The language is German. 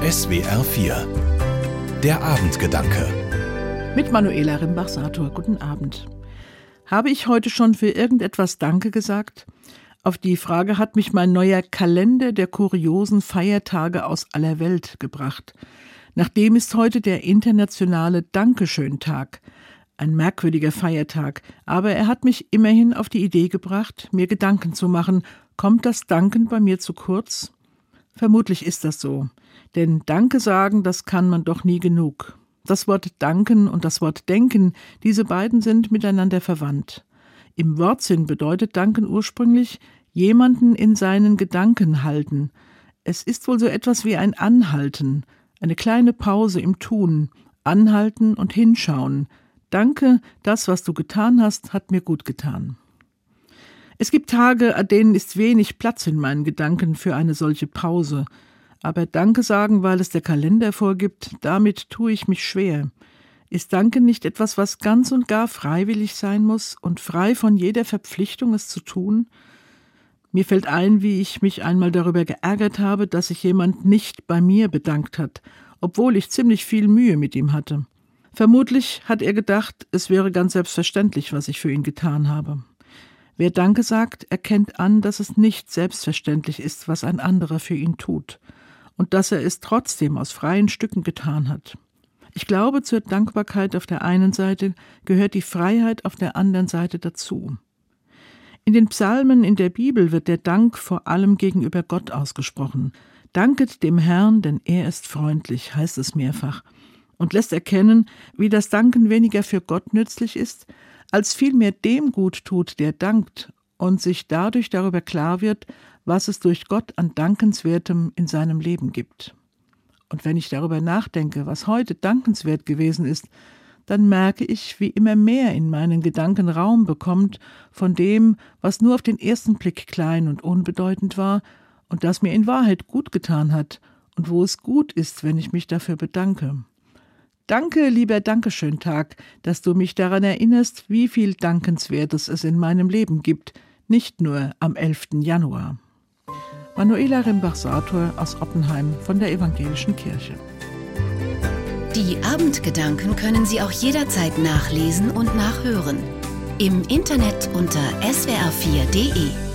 SWR 4 Der Abendgedanke Mit Manuela Rimbach-Sator. Guten Abend. Habe ich heute schon für irgendetwas Danke gesagt? Auf die Frage hat mich mein neuer Kalender der kuriosen Feiertage aus aller Welt gebracht. Nachdem ist heute der internationale Dankeschön-Tag. Ein merkwürdiger Feiertag, aber er hat mich immerhin auf die Idee gebracht, mir Gedanken zu machen, kommt das Danken bei mir zu kurz? Vermutlich ist das so. Denn Danke sagen, das kann man doch nie genug. Das Wort Danken und das Wort Denken, diese beiden sind miteinander verwandt. Im Wortsinn bedeutet Danken ursprünglich jemanden in seinen Gedanken halten. Es ist wohl so etwas wie ein Anhalten, eine kleine Pause im Tun, anhalten und hinschauen. Danke, das, was du getan hast, hat mir gut getan. Es gibt Tage, an denen ist wenig Platz in meinen Gedanken für eine solche Pause. Aber Danke sagen, weil es der Kalender vorgibt, damit tue ich mich schwer. Ist Danke nicht etwas, was ganz und gar freiwillig sein muss und frei von jeder Verpflichtung, es zu tun? Mir fällt ein, wie ich mich einmal darüber geärgert habe, dass sich jemand nicht bei mir bedankt hat, obwohl ich ziemlich viel Mühe mit ihm hatte. Vermutlich hat er gedacht, es wäre ganz selbstverständlich, was ich für ihn getan habe. Wer Danke sagt, erkennt an, dass es nicht selbstverständlich ist, was ein anderer für ihn tut, und dass er es trotzdem aus freien Stücken getan hat. Ich glaube, zur Dankbarkeit auf der einen Seite gehört die Freiheit auf der anderen Seite dazu. In den Psalmen in der Bibel wird der Dank vor allem gegenüber Gott ausgesprochen. Danket dem Herrn, denn er ist freundlich, heißt es mehrfach, und lässt erkennen, wie das Danken weniger für Gott nützlich ist, als vielmehr dem gut tut, der dankt und sich dadurch darüber klar wird, was es durch Gott an Dankenswertem in seinem Leben gibt. Und wenn ich darüber nachdenke, was heute dankenswert gewesen ist, dann merke ich, wie immer mehr in meinen Gedanken Raum bekommt von dem, was nur auf den ersten Blick klein und unbedeutend war und das mir in Wahrheit gut getan hat und wo es gut ist, wenn ich mich dafür bedanke. Danke, lieber Dankeschön-Tag, dass du mich daran erinnerst, wie viel Dankenswertes es in meinem Leben gibt, nicht nur am 11. Januar. Manuela Rimbach-Sator aus Oppenheim von der Evangelischen Kirche. Die Abendgedanken können Sie auch jederzeit nachlesen und nachhören. Im Internet unter swr4.de.